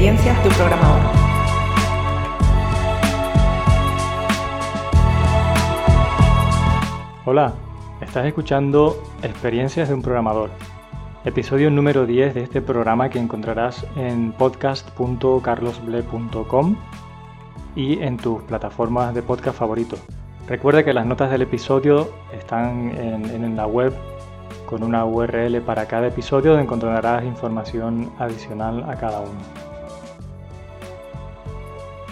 Experiencias de un programador. Hola, estás escuchando Experiencias de un programador, episodio número 10 de este programa que encontrarás en podcast.carlosble.com y en tus plataformas de podcast favoritos. Recuerda que las notas del episodio están en, en la web con una URL para cada episodio donde encontrarás información adicional a cada uno.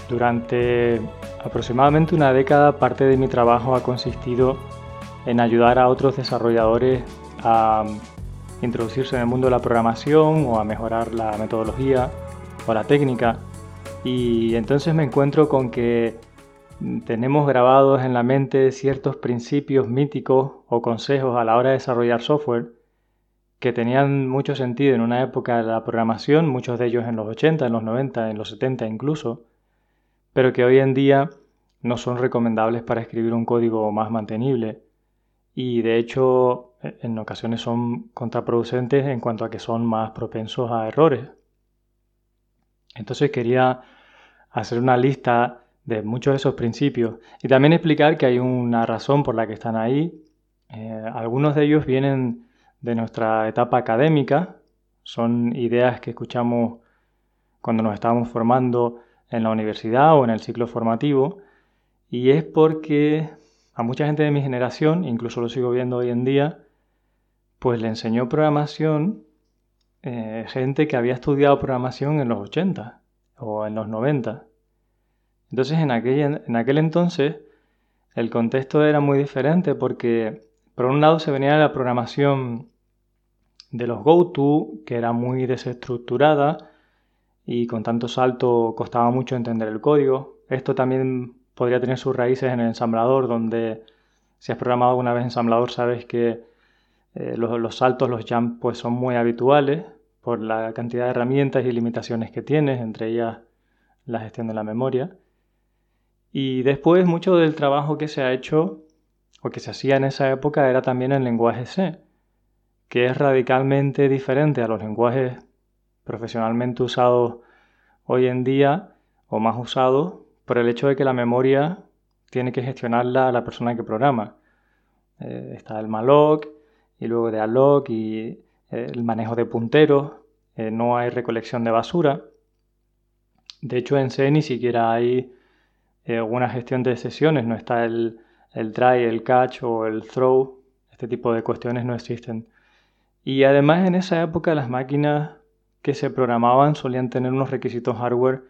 Durante aproximadamente una década parte de mi trabajo ha consistido en ayudar a otros desarrolladores a introducirse en el mundo de la programación o a mejorar la metodología o la técnica. Y entonces me encuentro con que tenemos grabados en la mente ciertos principios míticos o consejos a la hora de desarrollar software que tenían mucho sentido en una época de la programación, muchos de ellos en los 80, en los 90, en los 70 incluso, pero que hoy en día no son recomendables para escribir un código más mantenible y de hecho en ocasiones son contraproducentes en cuanto a que son más propensos a errores. Entonces quería hacer una lista de muchos de esos principios y también explicar que hay una razón por la que están ahí. Eh, algunos de ellos vienen de nuestra etapa académica, son ideas que escuchamos cuando nos estábamos formando en la universidad o en el ciclo formativo y es porque a mucha gente de mi generación, incluso lo sigo viendo hoy en día, pues le enseñó programación eh, gente que había estudiado programación en los 80 o en los 90 entonces en aquel, en aquel entonces el contexto era muy diferente porque por un lado se venía la programación de los GoTo, que era muy desestructurada y con tanto salto costaba mucho entender el código. Esto también podría tener sus raíces en el ensamblador, donde si has programado alguna vez ensamblador sabes que eh, los, los, saltos, los jumps, pues son muy habituales por la cantidad de herramientas y limitaciones que tienes, entre ellas la gestión de la memoria. Y después mucho del trabajo que se ha hecho o que se hacía en esa época era también en lenguaje C, que es radicalmente diferente a los lenguajes profesionalmente usados hoy en día o más usados por el hecho de que la memoria tiene que gestionarla la persona que programa. Eh, está el malloc y luego de alloc y eh, el manejo de punteros, eh, no hay recolección de basura. De hecho en C ni siquiera hay alguna gestión de sesiones, no está el, el try, el catch o el throw, este tipo de cuestiones no existen. Y además en esa época las máquinas que se programaban solían tener unos requisitos hardware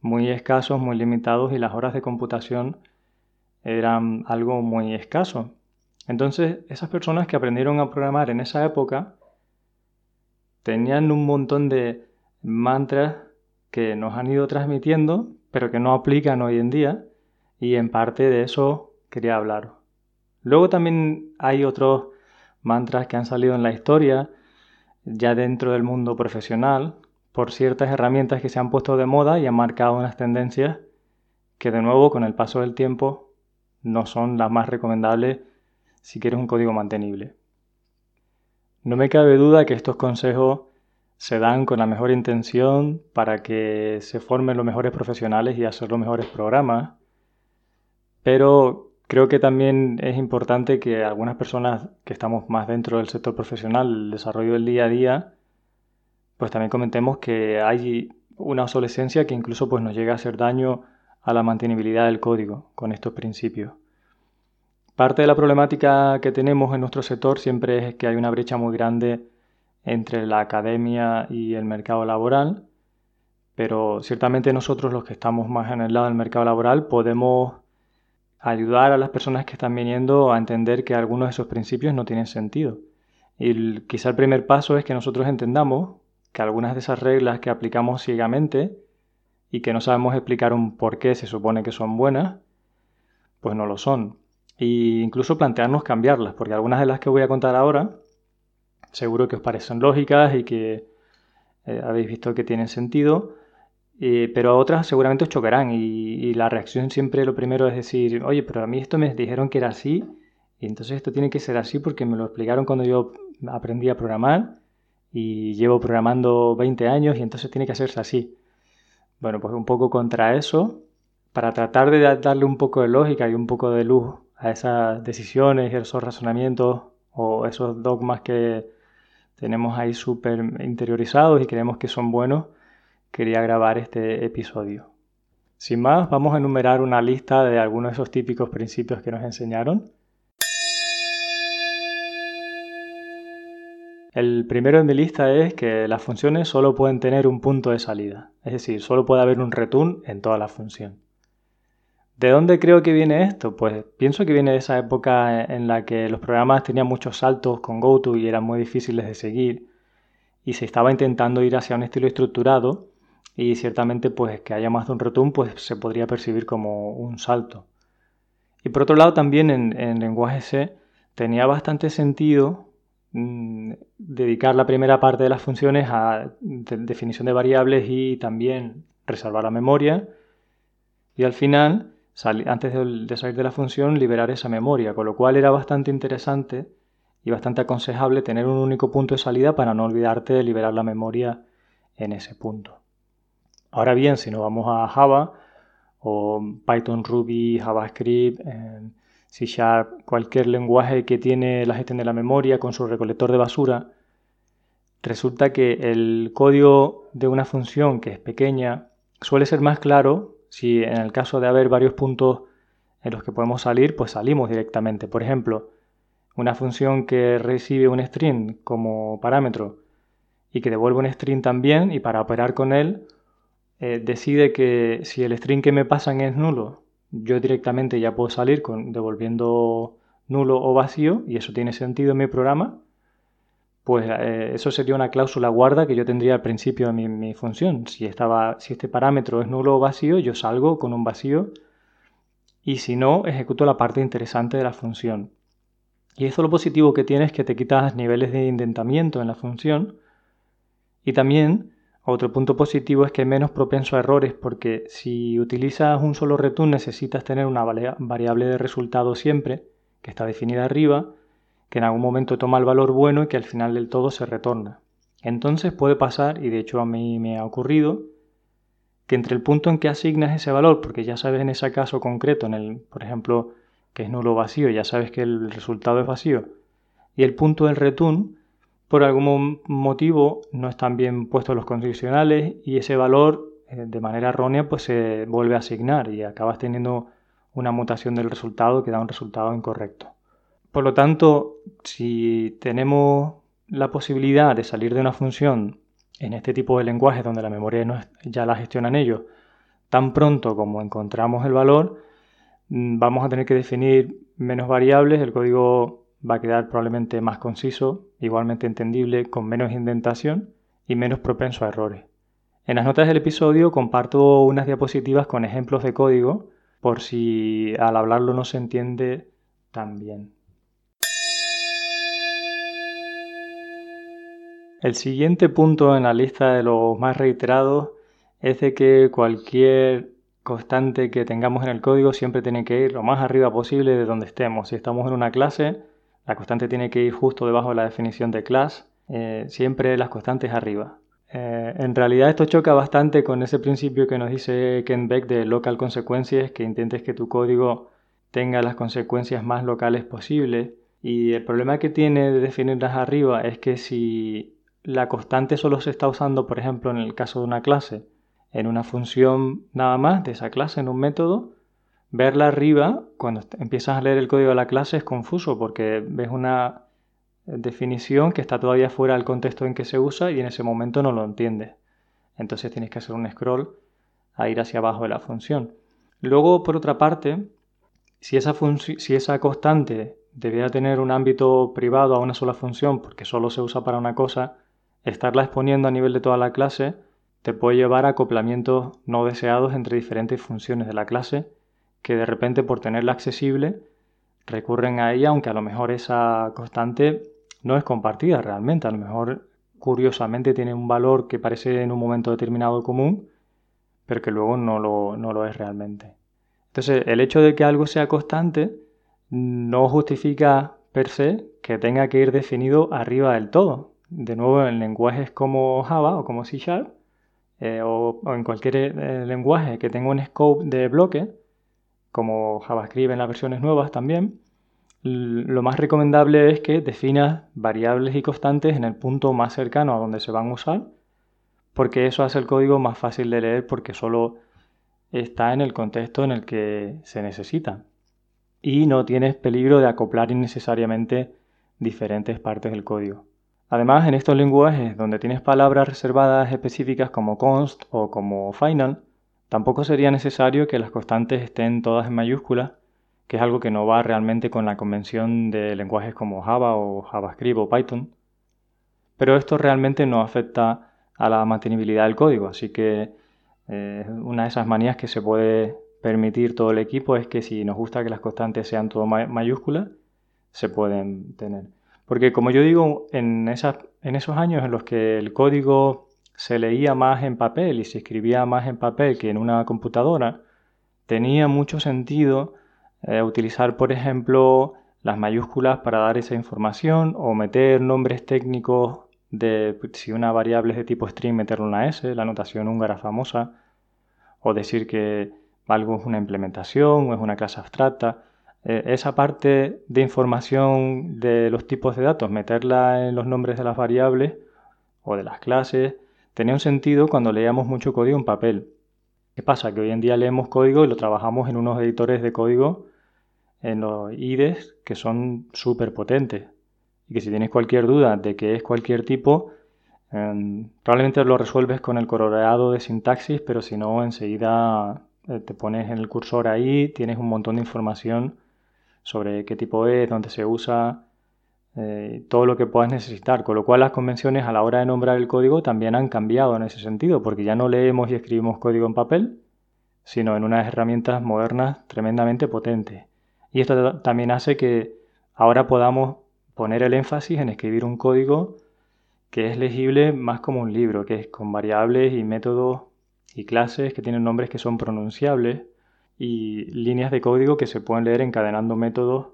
muy escasos, muy limitados y las horas de computación eran algo muy escaso. Entonces esas personas que aprendieron a programar en esa época tenían un montón de mantras que nos han ido transmitiendo pero que no aplican hoy en día y en parte de eso quería hablar. Luego también hay otros mantras que han salido en la historia, ya dentro del mundo profesional, por ciertas herramientas que se han puesto de moda y han marcado unas tendencias que de nuevo con el paso del tiempo no son las más recomendables si quieres un código mantenible. No me cabe duda que estos consejos se dan con la mejor intención para que se formen los mejores profesionales y hacer los mejores programas, pero creo que también es importante que algunas personas que estamos más dentro del sector profesional, el desarrollo del día a día, pues también comentemos que hay una obsolescencia que incluso pues, nos llega a hacer daño a la mantenibilidad del código con estos principios. Parte de la problemática que tenemos en nuestro sector siempre es que hay una brecha muy grande entre la academia y el mercado laboral, pero ciertamente nosotros los que estamos más en el lado del mercado laboral podemos ayudar a las personas que están viniendo a entender que algunos de esos principios no tienen sentido. Y quizá el primer paso es que nosotros entendamos que algunas de esas reglas que aplicamos ciegamente y que no sabemos explicar un por qué se supone que son buenas, pues no lo son. E incluso plantearnos cambiarlas, porque algunas de las que voy a contar ahora seguro que os parecen lógicas y que eh, habéis visto que tienen sentido, eh, pero otras seguramente os chocarán y, la reacción siempre lo primero es decir, oye, pero a mí esto me dijeron que era así y entonces esto tiene que ser así porque me lo explicaron cuando yo aprendí a programar y llevo programando 20 años y entonces tiene que hacerse así. Bueno, pues un poco contra eso, para tratar de darle un poco de lógica y un poco de luz a esas decisiones esos razonamientos o esos dogmas que tenemos ahí súper interiorizados y creemos que son buenos, quería grabar este episodio. Sin más, vamos a enumerar una lista de algunos de esos típicos principios que nos enseñaron. El primero en mi lista es que las funciones solo pueden tener un punto de salida, es decir, solo puede haber un return en toda la función. ¿De dónde creo que viene esto? Pues pienso que viene de esa época en la que los programas tenían muchos saltos con GoTo y eran muy difíciles de seguir y se estaba intentando ir hacia un estilo estructurado y ciertamente pues que haya más de un return pues se podría percibir como un salto. Y por otro lado también en, lenguaje C tenía bastante sentido mm, dedicar la primera parte de las funciones a definición de variables y también reservar la memoria y al final antes de, salir de la función, liberar esa memoria, con lo cual era bastante interesante y bastante aconsejable tener un único punto de salida para no olvidarte de liberar la memoria en ese punto. Ahora bien, si nos vamos a Java o Python, Ruby, JavaScript, C Sharp, cualquier lenguaje que tiene la gestión de la memoria con su recolector de basura, resulta que el código de una función que es pequeña suele ser más claro si en el caso de haber varios puntos en los que podemos salir, pues salimos directamente. Por ejemplo, una función que recibe un string como parámetro y que devuelve un string también y para operar con él eh, decide que si el string que me pasan es nulo, yo directamente ya puedo salir con, devolviendo nulo o vacío y eso tiene sentido en mi programa pues eh, eso sería una cláusula guarda que yo tendría al principio de mi, función. Si, estaba, si este parámetro es nulo o vacío, yo salgo con un vacío y si no, ejecuto la parte interesante de la función. Y esto lo positivo que tiene es que te quitas niveles de indentamiento en la función y también otro punto positivo es que es menos propenso a errores porque si utilizas un solo return necesitas tener una variable de resultado siempre que está definida arriba que en algún momento toma el valor bueno y que al final del todo se retorna. Entonces puede pasar, y de hecho a mí me ha ocurrido, que entre el punto en que asignas ese valor, porque ya sabes en ese caso concreto, en el, por ejemplo, que es nulo vacío, ya sabes que el resultado es vacío, y el punto del return, por algún motivo no están bien puestos los condicionales y ese valor eh, de manera errónea pues se vuelve a asignar y acabas teniendo una mutación del resultado que da un resultado incorrecto. Por lo tanto, si tenemos la posibilidad de salir de una función en este tipo de lenguajes donde la memoria ya la gestionan ellos, tan pronto como encontramos el valor, mm, vamos a tener que definir menos variables, el código va a quedar probablemente más conciso, igualmente entendible, con menos indentación y menos propenso a errores. En las notas del episodio comparto unas diapositivas con ejemplos de código por si al hablarlo no se entiende tan bien. El siguiente punto en la lista de los más reiterados es de que cualquier constante que tengamos en el código siempre tiene que ir lo más arriba posible de donde estemos. Si estamos en una clase, la constante tiene que ir justo debajo de la definición de class, eh, siempre las constantes arriba. Eh, en realidad esto choca bastante con ese principio que nos dice Ken Beck de local consecuencias, que intentes que tu código tenga las consecuencias más locales posibles. Y el problema que tiene de definirlas arriba es que si la constante solo se está usando, por ejemplo, en el caso de una clase, en una función nada más de esa clase, en un método, verla arriba, cuando empiezas a leer el código de la clase es confuso porque ves una definición que está todavía fuera del contexto en que se usa y en ese momento no lo entiendes. Entonces tienes que hacer un scroll a ir hacia abajo de la función. Luego, por otra parte, si esa, si esa constante debiera tener un ámbito privado a una sola función porque solo se usa para una cosa, estarla exponiendo a nivel de toda la clase te puede llevar a acoplamientos no deseados entre diferentes funciones de la clase que de repente por tenerla accesible recurren a ella aunque a lo mejor esa constante no es compartida realmente, a lo mejor curiosamente tiene un valor que parece en un momento determinado común pero que luego no lo, no lo es realmente. Entonces el hecho de que algo sea constante no justifica per se que tenga que ir definido arriba del todo, de nuevo en lenguajes como Java o como C Sharp, eh, o, en cualquier eh, lenguaje que tenga un scope de bloque, como JavaScript en las versiones nuevas también, lo más recomendable es que definas variables y constantes en el punto más cercano a donde se van a usar, porque eso hace el código más fácil de leer porque solo está en el contexto en el que se necesita. Y no tienes peligro de acoplar innecesariamente diferentes partes del código. Además, en estos lenguajes donde tienes palabras reservadas específicas como const o como final, tampoco sería necesario que las constantes estén todas en mayúsculas, que es algo que no va realmente con la convención de lenguajes como Java o JavaScript o Python. Pero esto realmente no afecta a la mantenibilidad del código, así que eh, una de esas manías que se puede permitir todo el equipo es que si nos gusta que las constantes sean todo mayúsculas, se pueden tener. Porque como yo digo, en, en esos años en los que el código se leía más en papel y se escribía más en papel que en una computadora, tenía mucho sentido eh, utilizar, por ejemplo, las mayúsculas para dar esa información o meter nombres técnicos de si una variable es de tipo string, meterle una S, la notación húngara famosa, o decir que algo es una implementación o es una clase abstracta. Eh, esa parte de información de los tipos de datos, meterla en los nombres de las variables o de las clases, tenía un sentido cuando leíamos mucho código en papel. ¿Qué pasa? Que hoy en día leemos código y lo trabajamos en unos editores de código, en los IDEs, que son súper potentes. Y que si tienes cualquier duda de que es cualquier tipo, em, probablemente lo resuelves con el coloreado de sintaxis, pero si no, enseguida eh, te pones en el cursor ahí, tienes un montón de información sobre qué tipo es, dónde se usa, eh, todo lo que puedas necesitar. Con lo cual las convenciones a la hora de nombrar el código también han cambiado en ese sentido, porque ya no leemos y escribimos código en papel, sino en unas herramientas modernas tremendamente potentes. Y esto también hace que ahora podamos poner el énfasis en escribir un código que es legible más como un libro, que es con variables y métodos y clases que tienen nombres que son pronunciables y líneas de código que se pueden leer encadenando métodos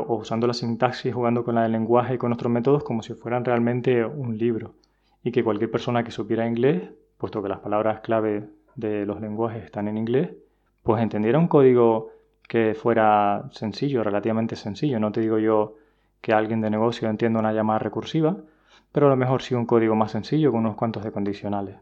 o usando la sintaxis, jugando con la del lenguaje y con otros métodos como si fueran realmente un libro. Y que cualquier persona que supiera inglés, puesto que las palabras clave de los lenguajes están en inglés, pues entendiera un código que fuera sencillo, relativamente sencillo. No te digo yo que alguien de negocio entienda una llamada recursiva, pero a lo mejor sí un código más sencillo con unos cuantos de condicionales.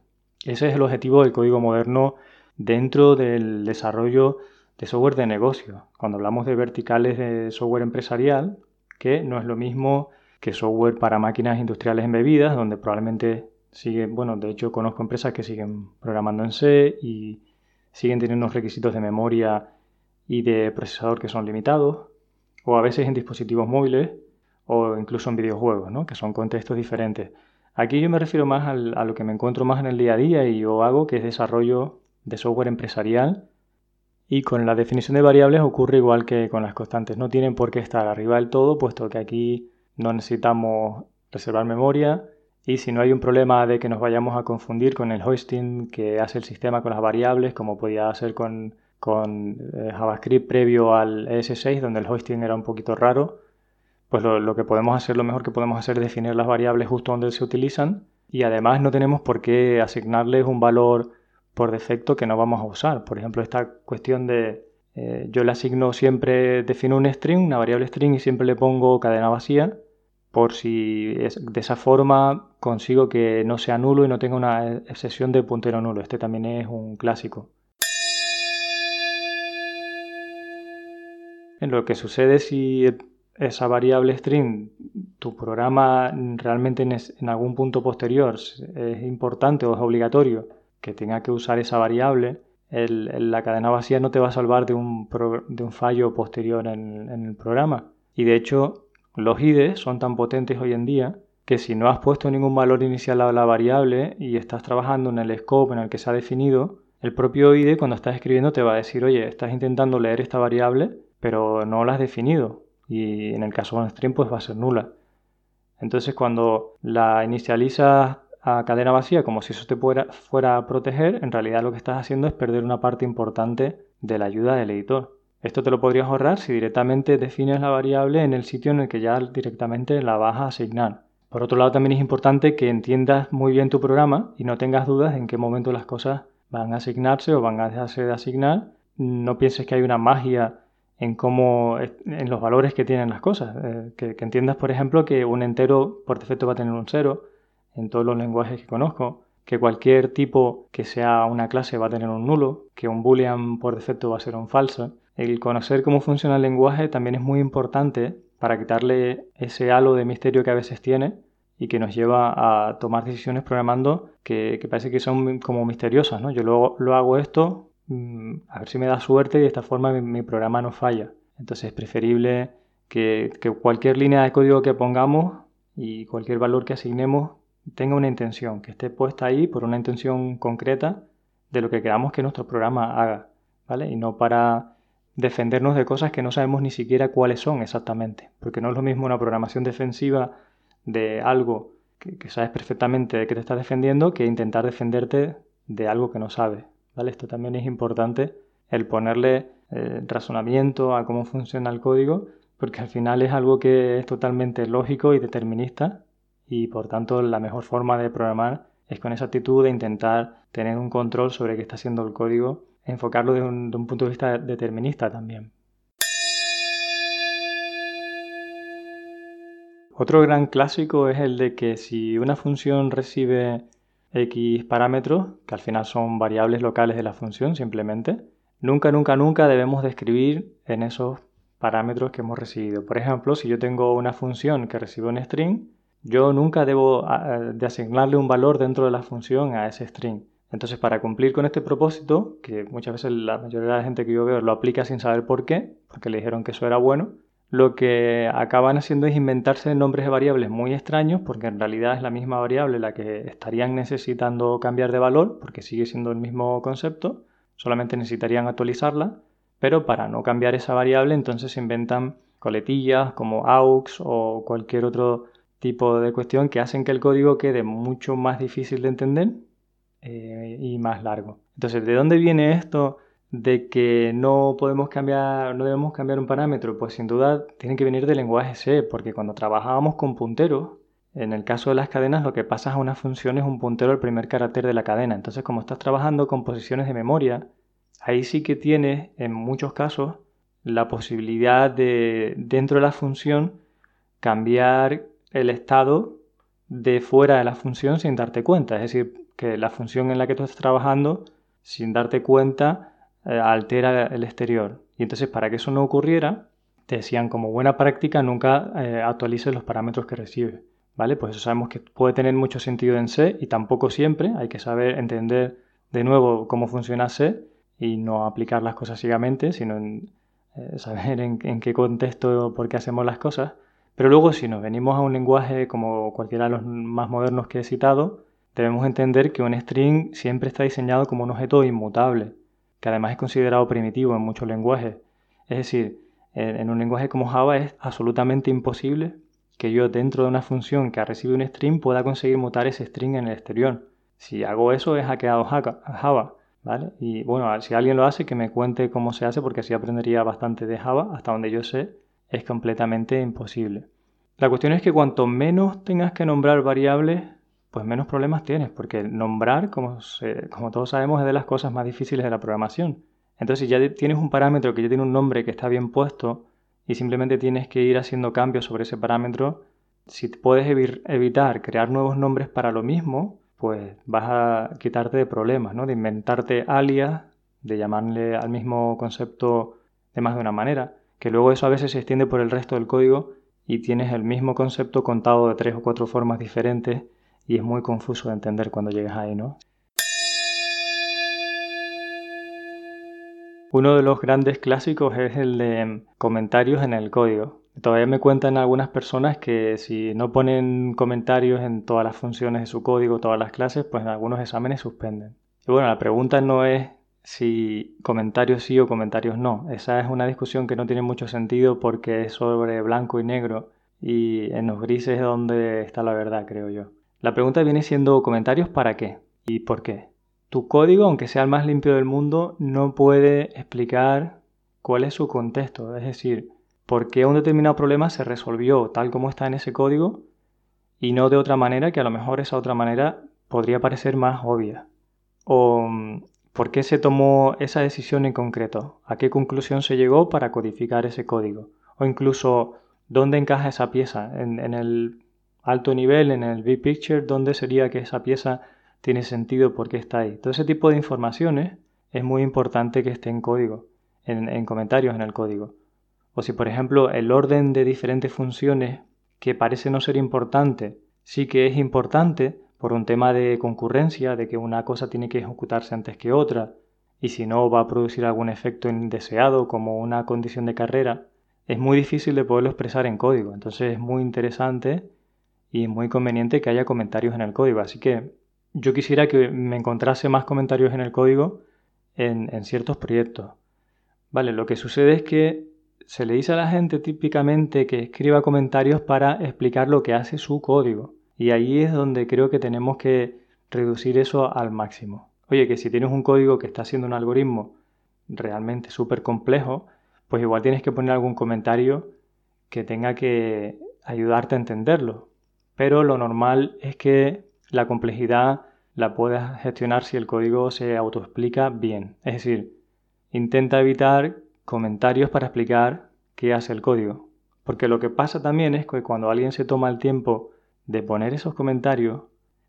Ese es el objetivo del código moderno dentro del desarrollo de software de negocio. Cuando hablamos de verticales de software empresarial, que no es lo mismo que software para máquinas industriales embebidas, donde probablemente siguen, bueno, de hecho conozco empresas que siguen programando en C y siguen teniendo unos requisitos de memoria y de procesador que son limitados, o a veces en dispositivos móviles o incluso en videojuegos, ¿no? que son contextos diferentes. Aquí yo me refiero más a lo que me encuentro más en el día a día y yo hago, que es desarrollo de software empresarial. Y con la definición de variables ocurre igual que con las constantes. No tienen por qué estar arriba del todo, puesto que aquí no necesitamos reservar memoria. Y si no hay un problema de que nos vayamos a confundir con el hosting que hace el sistema con las variables, como podía hacer con, eh, JavaScript previo al ES6, donde el hosting era un poquito raro, pues lo, que podemos hacer, lo mejor que podemos hacer es definir las variables justo donde se utilizan y además no tenemos por qué asignarles un valor por defecto que no vamos a usar. Por ejemplo, esta cuestión de eh, yo le asigno siempre, defino un string, una variable string y siempre le pongo cadena vacía por si de esa forma consigo que no sea nulo y no tenga una excepción de puntero nulo. Este también es un clásico. En lo que sucede si esa variable string, tu programa realmente en, algún punto posterior es importante o es obligatorio que tenga que usar esa variable, la cadena vacía no te va a salvar de un, fallo posterior en, el programa. Y de hecho, los IDEs son tan potentes hoy en día que si no has puesto ningún valor inicial a la variable y estás trabajando en el scope en el que se ha definido, el propio IDE cuando estás escribiendo te va a decir, oye, estás intentando leer esta variable, pero no la has definido y en el caso de un string pues va a ser nula. Entonces cuando la inicializas a cadena vacía como si eso te fuera a proteger, en realidad lo que estás haciendo es perder una parte importante de la ayuda del editor. Esto te lo podrías ahorrar si directamente defines la variable en el sitio en el que ya directamente la vas a asignar. Por otro lado, también es importante que entiendas muy bien tu programa y no tengas dudas en qué momento las cosas van a asignarse o van a dejarse de asignar. No pienses que hay una magia en cómo, en los valores que tienen las cosas. Eh, que, entiendas, por ejemplo, que un entero por defecto va a tener un cero en todos los lenguajes que conozco, que cualquier tipo que sea una clase va a tener un nulo, que un boolean por defecto va a ser un falso. El conocer cómo funciona el lenguaje también es muy importante para quitarle ese halo de misterio que a veces tiene y que nos lleva a tomar decisiones programando que, parece que son como misteriosas. ¿no? Yo luego lo hago esto Mm, a ver si me da suerte y de esta forma mi, programa no falla. Entonces es preferible que, cualquier línea de código que pongamos y cualquier valor que asignemos tenga una intención, que esté puesta ahí por una intención concreta de lo que queramos que nuestro programa haga, ¿vale? Y no para defendernos de cosas que no sabemos ni siquiera cuáles son exactamente, porque no es lo mismo una programación defensiva de algo que, sabes perfectamente de que te estás defendiendo que intentar defenderte de algo que no sabes. Esto también es importante, el ponerle eh, razonamiento a cómo funciona el código, porque al final es algo que es totalmente lógico y determinista y por tanto la mejor forma de programar es con esa actitud de intentar tener un control sobre qué está haciendo el código, enfocarlo de un, un punto de vista determinista también. Otro gran clásico es el de que si una función recibe X parámetros, que al final son variables locales de la función simplemente, nunca, nunca, nunca debemos describir en esos parámetros que hemos recibido. Por ejemplo, si yo tengo una función que recibe un string, yo nunca debo de asignarle un valor dentro de la función a ese string. Entonces, para cumplir con este propósito, que muchas veces la mayoría de la gente que yo veo lo aplica sin saber por qué, porque le dijeron que eso era bueno, lo que acaban haciendo es inventarse nombres de variables muy extraños, porque en realidad es la misma variable la que estarían necesitando cambiar de valor, porque sigue siendo el mismo concepto, solamente necesitarían actualizarla, pero para no cambiar esa variable entonces se inventan coletillas como aux o cualquier otro tipo de cuestión que hacen que el código quede mucho más difícil de entender eh, y más largo. Entonces, ¿de dónde viene esto? de que no podemos cambiar, no debemos cambiar un parámetro, pues sin duda tiene que venir del lenguaje C, porque cuando trabajábamos con punteros, en el caso de las cadenas lo que pasa a una función es un puntero al primer carácter de la cadena. Entonces, como estás trabajando con posiciones de memoria, ahí sí que tienes, en muchos casos, la posibilidad de, dentro de la función, cambiar el estado de fuera de la función sin darte cuenta. Es decir, que la función en la que tú estás trabajando, sin darte cuenta, eh, altera el exterior. Y entonces para que eso no ocurriera, te decían como buena práctica nunca eh, actualices los parámetros que recibe. ¿Vale? Pues eso sabemos que puede tener mucho sentido en C y tampoco siempre. Hay que saber entender de nuevo cómo funciona C y no aplicar las cosas ciegamente, sino eh, saber en, en, qué contexto, por qué hacemos las cosas. Pero luego si nos venimos a un lenguaje como cualquiera de los más modernos que he citado, debemos entender que un string siempre está diseñado como un objeto inmutable que además es considerado primitivo en muchos lenguajes. Es decir, en un lenguaje como Java es absolutamente imposible que yo dentro de una función que recibe un string pueda conseguir mutar ese string en el exterior. Si hago eso he hackeado Java, ¿vale? Y bueno, si alguien lo hace que me cuente cómo se hace porque así aprendería bastante de Java, hasta donde yo sé es completamente imposible. La cuestión es que cuanto menos tengas que nombrar variables, pues menos problemas tienes, porque nombrar, como, como todos sabemos, es de las cosas más difíciles de la programación. Entonces, si ya tienes un parámetro que ya tiene un nombre que está bien puesto y simplemente tienes que ir haciendo cambios sobre ese parámetro, si puedes evitar crear nuevos nombres para lo mismo, pues vas a quitarte de problemas, ¿no? De inventarte alias, de llamarle al mismo concepto de más de una manera, que luego eso a veces se extiende por el resto del código y tienes el mismo concepto contado de tres o cuatro formas diferentes y es muy confuso de entender cuando llegas ahí, ¿no? Uno de los grandes clásicos es el de comentarios en el código. Todavía me cuentan algunas personas que si no ponen comentarios en todas las funciones de su código, todas las clases, pues en algunos exámenes suspenden. Y bueno, la pregunta no es si comentarios sí o comentarios no. Esa es una discusión que no tiene mucho sentido porque es sobre blanco y negro y en los grises es donde está la verdad, creo yo. La pregunta viene siendo comentarios para qué y por qué. Tu código, aunque sea el más limpio del mundo, no puede explicar cuál es su contexto, es decir, por qué un determinado problema se resolvió tal como está en ese código y no de otra manera que a lo mejor esa otra manera podría parecer más obvia. O mm, por qué se tomó esa decisión en concreto, a qué conclusión se llegó para codificar ese código, o incluso dónde encaja esa pieza, en, en el alto nivel, en el big picture, dónde sería que esa pieza tiene sentido, por qué está ahí. Todo ese tipo de informaciones es muy importante que esté en código, en, comentarios en el código. O si, por ejemplo, el orden de diferentes funciones que parece no ser importante, sí que es importante por un tema de concurrencia, de que una cosa tiene que ejecutarse antes que otra, y si no va a producir algún efecto indeseado como una condición de carrera, es muy difícil de poderlo expresar en código. Entonces es muy interesante y muy conveniente que haya comentarios en el código. Así que yo quisiera que me encontrase más comentarios en el código en, ciertos proyectos. Vale, lo que sucede es que se le dice a la gente típicamente que escriba comentarios para explicar lo que hace su código. Y ahí es donde creo que tenemos que reducir eso al máximo. Oye, que si tienes un código que está haciendo un algoritmo realmente súper complejo, pues igual tienes que poner algún comentario que tenga que ayudarte a entenderlo. Pero lo normal es que la complejidad la puedas gestionar si el código se autoexplica bien. Es decir, intenta evitar comentarios para explicar qué hace el código. Porque lo que pasa también es que cuando alguien se toma el tiempo de poner esos comentarios,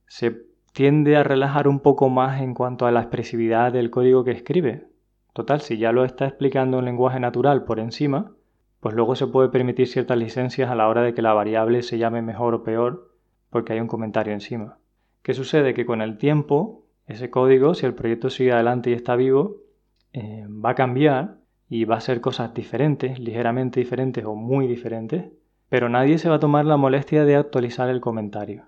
se tiende a relajar un poco más en cuanto a la expresividad del código que escribe. Total, si ya lo está explicando en lenguaje natural por encima, pues luego se puede permitir ciertas licencias a la hora de que la variable se llame mejor o peor porque hay un comentario encima. ¿Qué sucede? Que con el tiempo, ese código, si el proyecto sigue adelante y está vivo, eh, va a cambiar y va a ser cosas diferentes, ligeramente diferentes o muy diferentes, pero nadie se va a tomar la molestia de actualizar el comentario,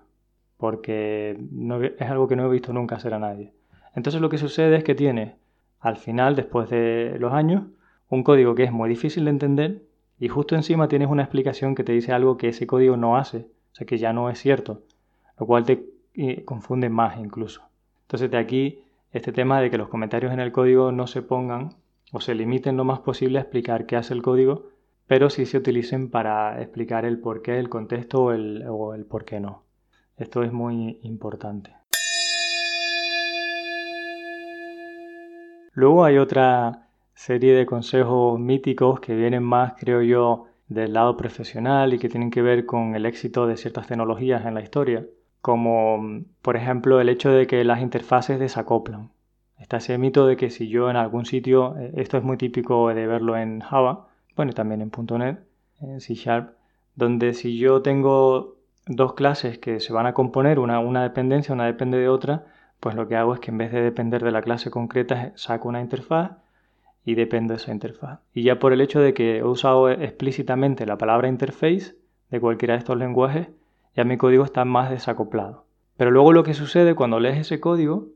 porque no, es algo que no he visto nunca hacer a nadie. Entonces lo que sucede es que tiene, al final, después de los años, un código que es muy difícil de entender y justo encima tienes una explicación que te dice algo que ese código no hace, o sea que ya no es cierto, lo cual te y confunden más incluso. Entonces de aquí este tema de que los comentarios en el código no se pongan o se limiten lo más posible a explicar qué hace el código, pero sí se utilicen para explicar el porqué, el contexto o el, o el por qué no. Esto es muy importante. Luego hay otra serie de consejos míticos que vienen más, creo yo, del lado profesional y que tienen que ver con el éxito de ciertas tecnologías en la historia como por ejemplo el hecho de que las interfaces desacoplan. Está ese mito de que si yo en algún sitio, eh, esto es muy típico de verlo en Java, bueno, y también en .NET, en C Sharp, donde si yo tengo dos clases que se van a componer, una, una dependencia, una depende de otra, pues lo que hago es que en vez de depender de la clase concreta, saco una interfaz y dependo de esa interfaz. Y ya por el hecho de que he usado explícitamente la palabra interface de cualquiera de estos lenguajes, ya mi código está más desacoplado. Pero luego lo que sucede cuando lees ese código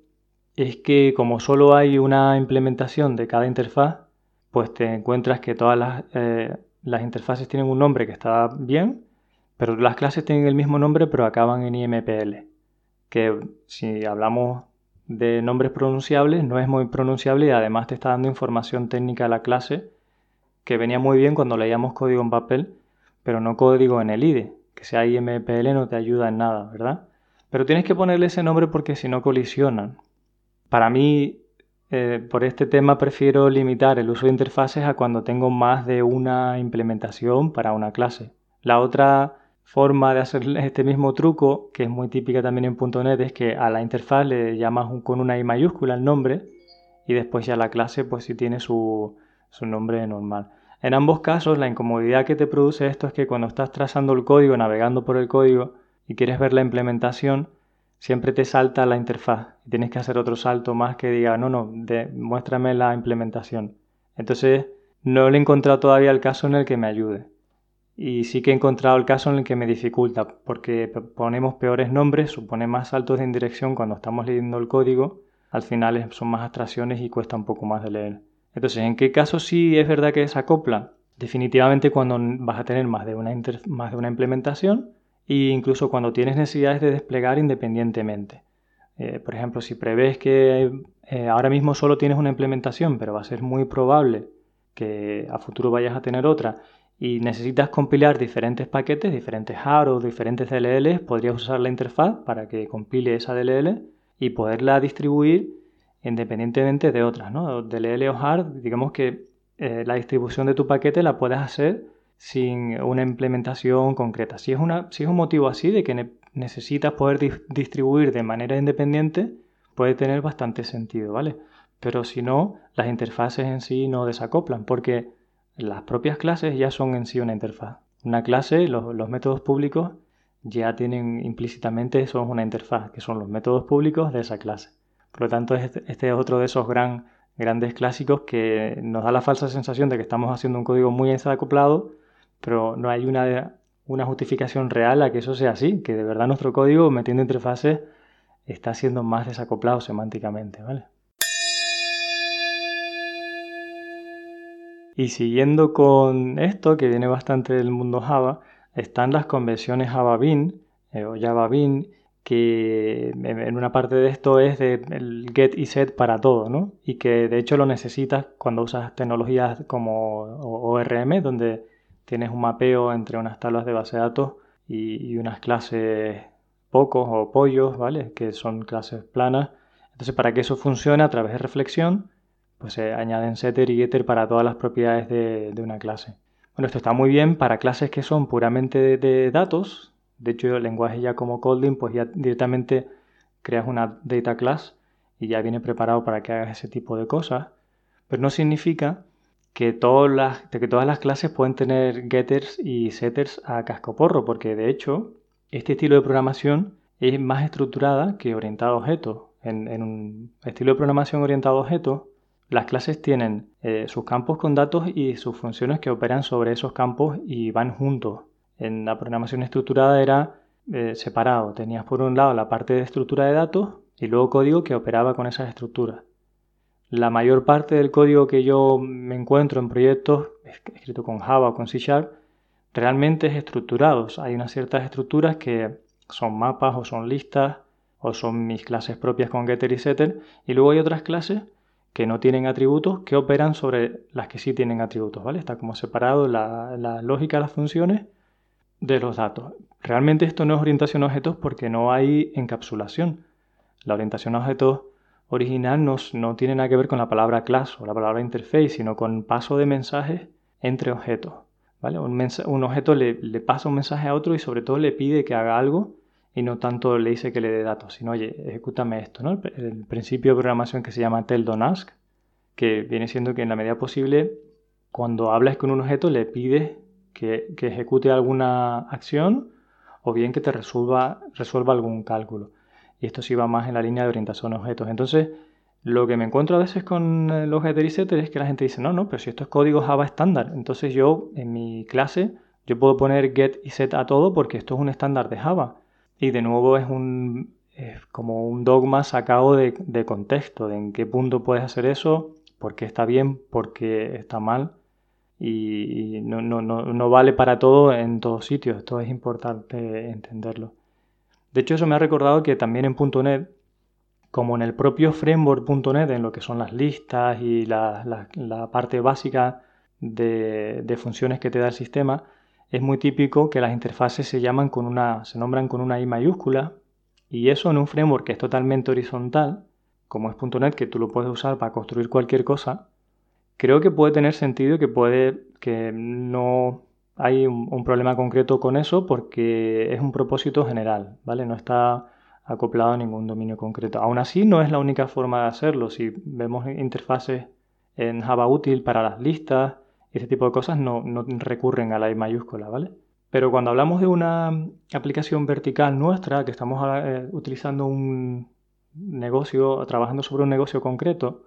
es que como solo hay una implementación de cada interfaz, pues te encuentras que todas las, eh, las interfaces tienen un nombre que está bien, pero las clases tienen el mismo nombre pero acaban en IMPL, que si hablamos de nombres pronunciables no es muy pronunciable y además te está dando información técnica a la clase que venía muy bien cuando leíamos código en papel, pero no código en el IDE, que sea IMPL no te ayuda en nada, ¿verdad? Pero tienes que ponerle ese nombre porque si no colisionan. Para mí, eh, por este tema prefiero limitar el uso de interfaces a cuando tengo más de una implementación para una clase. La otra forma de hacer este mismo truco, que es muy típica también en .NET, es que a la interfaz le llamas con una I mayúscula el nombre y después ya la clase pues si tiene su, su nombre normal. En ambos casos, la incomodidad que te produce esto es que cuando estás trazando el código, navegando por el código y quieres ver la implementación, siempre te salta la interfaz tienes que hacer otro salto más que diga, no, no, muéstrame la implementación. Entonces, no le he encontrado todavía el caso en el que me ayude. Y sí que he encontrado el caso en el que me dificulta, porque ponemos peores nombres, supone más saltos de indirección cuando estamos leyendo el código, al final son más abstracciones y cuesta un poco más de leer. Entonces, ¿en qué caso sí es verdad que acopla? Definitivamente cuando vas a tener más de una, más de una implementación e incluso cuando tienes necesidades de desplegar independientemente. Eh, por ejemplo, si prevés que eh, ahora mismo solo tienes una implementación, pero va a ser muy probable que a futuro vayas a tener otra y necesitas compilar diferentes paquetes, diferentes o diferentes DLLs, podrías usar la interfaz para que compile esa DLL y poderla distribuir independientemente de otras, ¿no? DLL o HAR, digamos que eh, la distribución de tu paquete la puedes hacer sin una implementación concreta. Si es, una, si es un motivo así de que necesitas poder distribuir de manera independiente, puede tener bastante sentido, ¿vale? Pero si no, las interfaces en sí no desacoplan, porque las propias clases ya son en sí una interfaz. Una clase, los, métodos públicos ya tienen implícitamente son una interfaz, que son los métodos públicos de esa clase. Por lo tanto, este, este, es otro de esos gran, grandes clásicos que nos da la falsa sensación de que estamos haciendo un código muy desacoplado, pero no hay una, una justificación real a que eso sea así, que de verdad nuestro código metiendo interfaces está siendo más desacoplado semánticamente, ¿vale? Y siguiendo con esto, que viene bastante del mundo Java, están las convenciones Java Bean eh, o Java Bean, que en una parte de esto es de el get y set para todo, ¿no? Y que de hecho lo necesitas cuando usas tecnologías como ORM, donde tienes un mapeo entre unas tablas de base de datos y, unas clases pocos o pollos, ¿vale? Que son clases planas. Entonces, para que eso funcione a través de reflexión, pues se añaden setter y getter para todas las propiedades de, una clase. Bueno, esto está muy bien para clases que son puramente de, datos. De hecho, el lenguaje ya como Kotlin, pues ya directamente creas una data class y ya viene preparado para que hagas ese tipo de cosas. Pero no significa que todas las, que todas las clases pueden tener getters y setters a cascoporro, porque de hecho este estilo de programación es más estructurada que orientada a objetos. En, en un estilo de programación orientado a objetos, las clases tienen eh, sus campos con datos y sus funciones que operan sobre esos campos y van juntos. En la programación estructurada era eh, separado. Tenías por un lado la parte de estructura de datos y luego código que operaba con esas estructuras. La mayor parte del código que yo me encuentro en proyectos escrito con Java o con C Sharp realmente es estructurado. Hay unas ciertas estructuras que son mapas o son listas o son mis clases propias con getter y setter y luego hay otras clases que no tienen atributos que operan sobre las que sí tienen atributos, ¿vale? Está como separado la, lógica de las funciones de los datos. Realmente esto no es orientación a objetos porque no hay encapsulación. La orientación a objetos original no, tiene nada que ver con la palabra class o la palabra interface, sino con paso de mensajes entre objetos. ¿vale? Un, objeto le, pasa un mensaje a otro y sobre todo le pide que haga algo y no tanto le dice que le dé datos, sino, oye, ejecútame esto. El, principio de programación que se llama tell don't ask, que viene siendo que en la medida posible, cuando hablas con un objeto, le pides que, ejecute alguna acción o bien que te resuelva, resuelva algún cálculo. Y esto sí va más en la línea de orientación a objetos. Entonces, lo que me encuentro a veces con los getter y setter es que la gente dice, no, no, pero si esto es código Java estándar, entonces yo en mi clase yo puedo poner get y set a todo porque esto es un estándar de Java. Y de nuevo es un como un dogma sacado de, contexto, de en qué punto puedes hacer eso, por qué está bien, por qué está mal. Y, no, no, no, vale para todo en todos sitios. Esto es importante entenderlo. De hecho, eso me ha recordado que también en .NET, como en el propio framework.NET, en lo que son las listas y la, parte básica de, de funciones que te da el sistema, es muy típico que las interfaces se llaman con una, se nombran con una I mayúscula y eso en un framework que es totalmente horizontal, como es .NET, que tú lo puedes usar para construir cualquier cosa, creo que puede tener sentido que puede que no hay un, problema concreto con eso porque es un propósito general, ¿vale? No está acoplado a ningún dominio concreto. Aún así, no es la única forma de hacerlo. Si vemos interfaces en Java útil para las listas, ese tipo de cosas no, recurren a la I mayúscula, ¿vale? Pero cuando hablamos de una aplicación vertical nuestra, que estamos eh, utilizando un negocio, trabajando sobre un negocio concreto,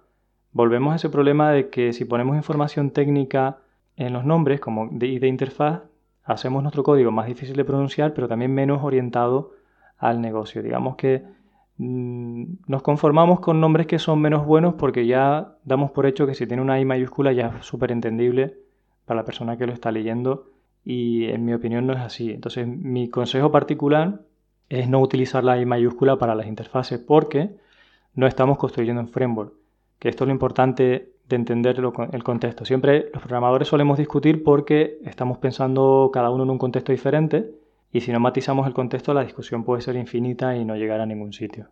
volvemos a ese problema de que si ponemos información técnica en los nombres como de, de interfaz, hacemos nuestro código más difícil de pronunciar, pero también menos orientado al negocio. Digamos que mm, nos conformamos con nombres que son menos buenos porque ya damos por hecho que si tiene una I mayúscula ya es súper entendible para la persona que lo está leyendo y en mi opinión no es así. Entonces mi consejo particular es no utilizar la I mayúscula para las interfaces porque no estamos construyendo en framework. Que esto es lo importante de entender el contexto. Siempre los programadores solemos discutir porque estamos pensando cada uno en un contexto diferente y si no matizamos el contexto la discusión puede ser infinita y no llegar a ningún sitio.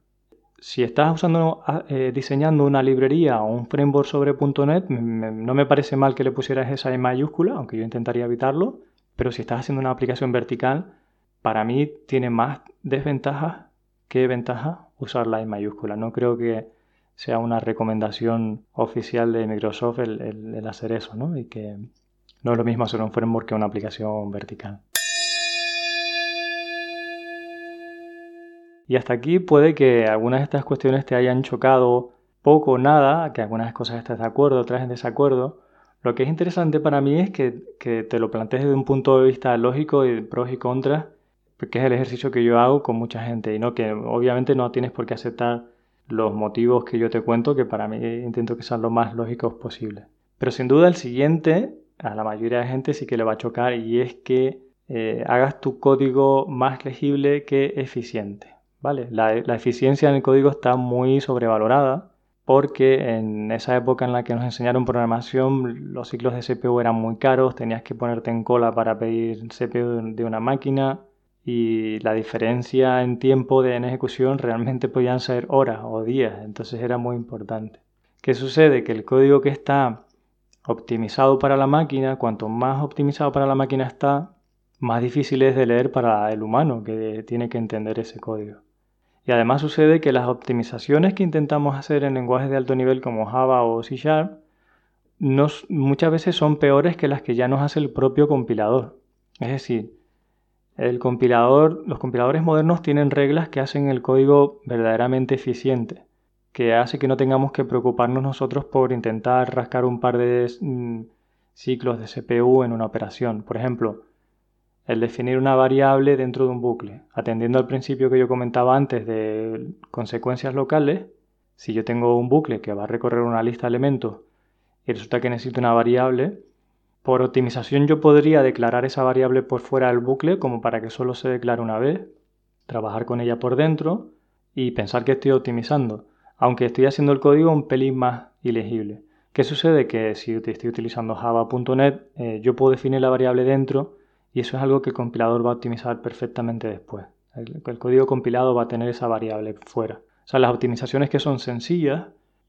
Si estás usando, eh, diseñando una librería o un framework sobre .NET, no me parece mal que le pusieras esa en mayúscula, aunque yo intentaría evitarlo, pero si estás haciendo una aplicación vertical, para mí tiene más desventajas que ventajas usar la en mayúscula. No creo que sea una recomendación oficial de Microsoft el, hacer eso, ¿no? Y que no es lo mismo hacer un framework que una aplicación vertical. Y hasta aquí puede que algunas de estas cuestiones te hayan chocado poco o nada, que algunas cosas estés de acuerdo, otras en desacuerdo. Lo que es interesante para mí es que, que te lo plantees desde un punto de vista lógico y pros y contras que es el ejercicio que yo hago con mucha gente y no que obviamente no tienes por qué aceptar los motivos que yo te cuento, que para mí intento que sean lo más lógicos posible. Pero sin duda el siguiente a la mayoría de gente sí que le va a chocar y es que eh, hagas tu código más legible que eficiente. ¿vale? La, la eficiencia en el código está muy sobrevalorada porque en esa época en la que nos enseñaron programación los ciclos de CPU eran muy caros, tenías que ponerte en cola para pedir CPU de una máquina, y la diferencia en tiempo de en ejecución realmente podían ser horas o días, entonces era muy importante. ¿Qué sucede? Que el código que está optimizado para la máquina, cuanto más optimizado para la máquina está, más difícil es de leer para el humano que tiene que entender ese código. Y además sucede que las optimizaciones que intentamos hacer en lenguajes de alto nivel como Java o C Sharp muchas veces son peores que las que ya nos hace el propio compilador. Es decir, el compilador, los compiladores modernos tienen reglas que hacen el código verdaderamente eficiente, que hace que no tengamos que preocuparnos nosotros por intentar rascar un par de mm, ciclos de CPU en una operación. Por ejemplo, el definir una variable dentro de un bucle. Atendiendo al principio que yo comentaba antes de consecuencias locales, si yo tengo un bucle que va a recorrer una lista de elementos y resulta que necesito una variable, por optimización yo podría declarar esa variable por fuera del bucle como para que solo se declare una vez, trabajar con ella por dentro y pensar que estoy optimizando, aunque estoy haciendo el código un pelín más ilegible. ¿Qué sucede? Que si estoy utilizando java.net, eh, yo puedo definir la variable dentro y eso es algo que el compilador va a optimizar perfectamente después. El, el código compilado va a tener esa variable fuera. O sea, las optimizaciones que son sencillas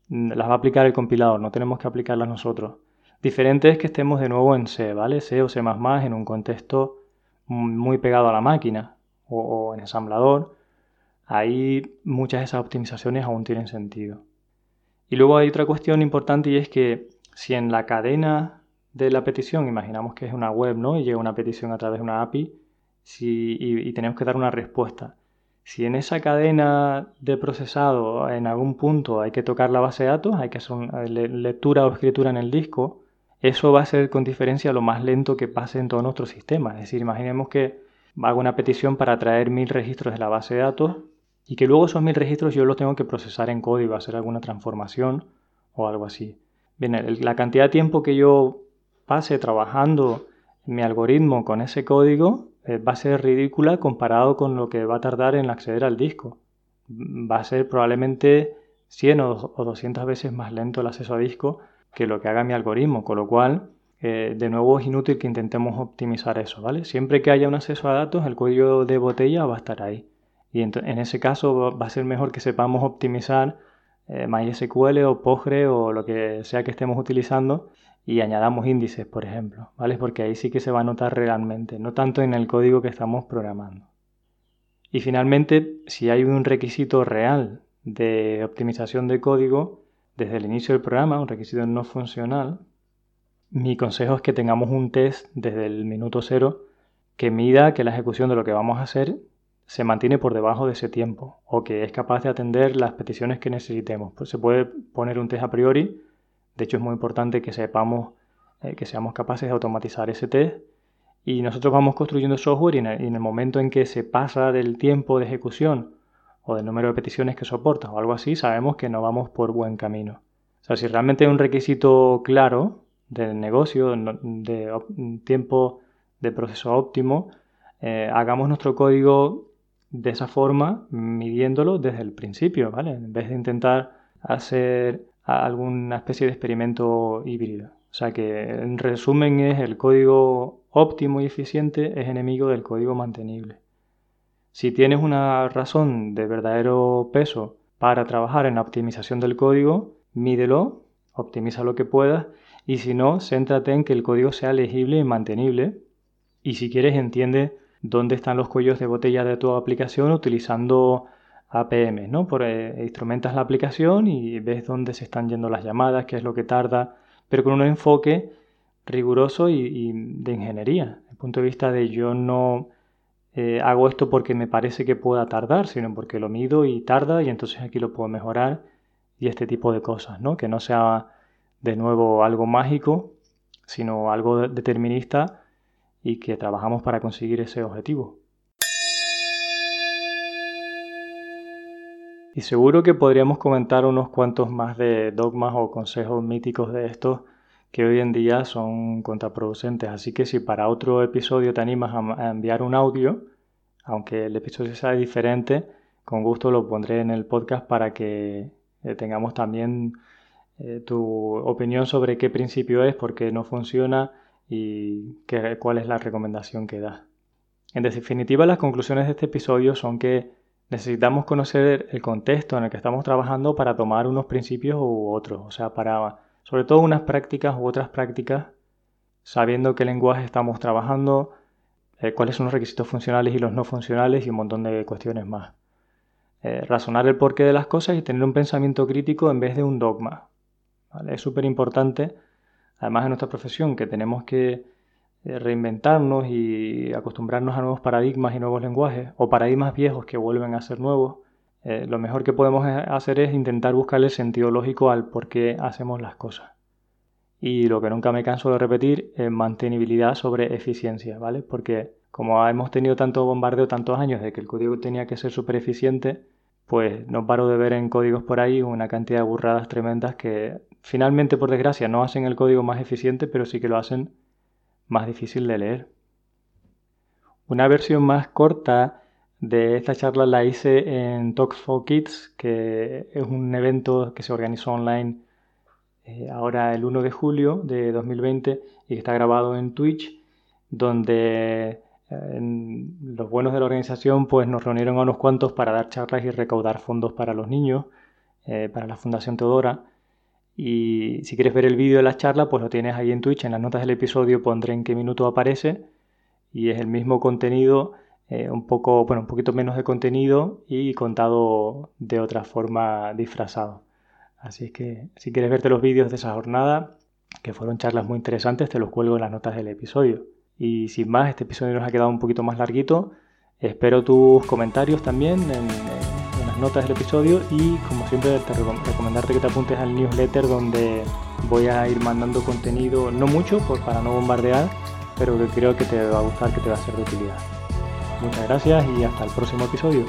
mm, las va a aplicar el compilador, no tenemos que aplicarlas nosotros. Diferente es que estemos de nuevo en C, ¿vale? C o C++ en un contexto muy pegado a la máquina o, en ensamblador. Ahí muchas de esas optimizaciones aún tienen sentido. Y luego hay otra cuestión importante y es que si en la cadena de la petición, imaginamos que es una web, ¿no? Y llega una petición a través de una API y, tenemos que dar una respuesta. Si en esa cadena de procesado en algún punto hay que tocar la base de datos, hay que hacer una lectura o escritura en el disco, eso va a ser con diferencia lo más lento que pase en todo nuestro sistema. Es decir, imaginemos que hago una petición para traer mil registros de la base de datos y que luego esos mil registros yo los tengo que procesar en código, hacer alguna transformación o algo así. Bien, la cantidad de tiempo que yo pase trabajando mi algoritmo con ese código eh, va a ser ridícula comparado con lo que va a tardar en acceder al disco. Va a ser probablemente 100 o 200 veces más lento el acceso a disco que lo que haga mi algoritmo, con lo cual, eh, de nuevo es inútil que intentemos optimizar eso, ¿vale? Siempre que haya un acceso a datos, el código de botella va a estar ahí. Y en, ese caso va a ser mejor que sepamos optimizar eh, MySQL o Postgre o lo que sea que estemos utilizando y añadamos índices, por ejemplo, ¿vale? Porque ahí sí que se va a notar realmente, no tanto en el código que estamos programando. Y finalmente, si hay un requisito real de optimización de código, desde el inicio del programa, un requisito no funcional, mi consejo es que tengamos un test desde el minuto cero que mida que la ejecución de lo que vamos a hacer se mantiene por debajo de ese tiempo o que es capaz de atender las peticiones que necesitemos. Pues se puede poner un test a priori, de hecho es muy importante que sepamos eh, que seamos capaces de automatizar ese test y nosotros vamos construyendo software y en, el, momento en que se pasa del tiempo de ejecución o del número de peticiones que soporta o algo así, sabemos que no vamos por buen camino. O sea, si realmente hay un requisito claro del negocio, de, tiempo de proceso óptimo, eh, hagamos nuestro código de esa forma, midiéndolo desde el principio, ¿vale? En vez de intentar hacer alguna especie de experimento híbrido. O sea que en resumen es el código óptimo y eficiente es enemigo del código mantenible. Si tienes una razón de verdadero peso para trabajar en la optimización del código, mídelo, optimiza lo que puedas y si no, céntrate en que el código sea legible y mantenible. Y si quieres, entiende dónde están los cuellos de botella de tu aplicación utilizando APM, ¿no? Por, eh, instrumentas la aplicación y ves dónde se están yendo las llamadas, qué es lo que tarda, pero con un enfoque riguroso y, de ingeniería. Desde el punto de vista de yo no eh, hago esto porque me parece que pueda tardar, sino porque lo mido y tarda y entonces aquí lo puedo mejorar y este tipo de cosas, ¿no? Que no sea de nuevo algo mágico, sino algo determinista y que trabajamos para conseguir ese objetivo. Y seguro que podríamos comentar unos cuantos más de dogmas o consejos míticos de estos que hoy en día son contraproducentes. Así que si para otro episodio te animas a, enviar un audio, aunque el episodio sea diferente, con gusto lo pondré en el podcast para que eh, tengamos también eh, tu opinión sobre qué principio es, por qué no funciona y qué, cuál es la recomendación que da. En definitiva, las conclusiones de este episodio son que necesitamos conocer el contexto en el que estamos trabajando para tomar unos principios u otros, o sea, para sobre todo unas prácticas u otras prácticas, sabiendo qué lenguaje estamos trabajando, eh, cuáles son los requisitos funcionales y los no funcionales y un montón de cuestiones más. Eh, razonar el porqué de las cosas y tener un pensamiento crítico en vez de un dogma. Es súper importante, además en nuestra profesión, que tenemos que eh, reinventarnos y acostumbrarnos a nuevos paradigmas y nuevos lenguajes, o paradigmas viejos que vuelven a ser nuevos, eh, lo mejor que podemos hacer es intentar buscarle sentido lógico al por qué hacemos las cosas. Y lo que nunca me canso de repetir es mantenibilidad sobre eficiencia, ¿vale? Porque como hemos tenido tanto bombardeo tantos años de que el código tenía que ser súper eficiente, pues no paro de ver en códigos por ahí una cantidad de burradas tremendas que finalmente, por desgracia, no hacen el código más eficiente, pero sí que lo hacen más difícil de leer. Una versión más corta de esta charla la hice en Talks for Kids, que es un evento que se organizó online eh, ahora el 1 de julio de 2020 y que está grabado en Twitch, donde eh, los buenos de la organización pues nos reunieron a unos cuantos para dar charlas y recaudar fondos para los niños, eh, para la Fundación Teodora. Y si quieres ver el vídeo de la charla, pues lo tienes ahí en Twitch. En las notas del episodio pondré en qué minuto aparece. Y es el mismo contenido, eh, un poco, bueno, un poquito menos de contenido y contado de otra forma disfrazado. Así es que si quieres verte los vídeos de esa jornada, que fueron charlas muy interesantes, te los cuelgo en las notas del episodio. Y sin más, este episodio nos ha quedado un poquito más larguito. Espero tus comentarios también en notas del episodio y como siempre te recomendarte que te apuntes al newsletter donde voy a ir mandando contenido, no mucho para no bombardear, pero que creo que te va a gustar, que te va a ser de utilidad. Muchas gracias y hasta el próximo episodio.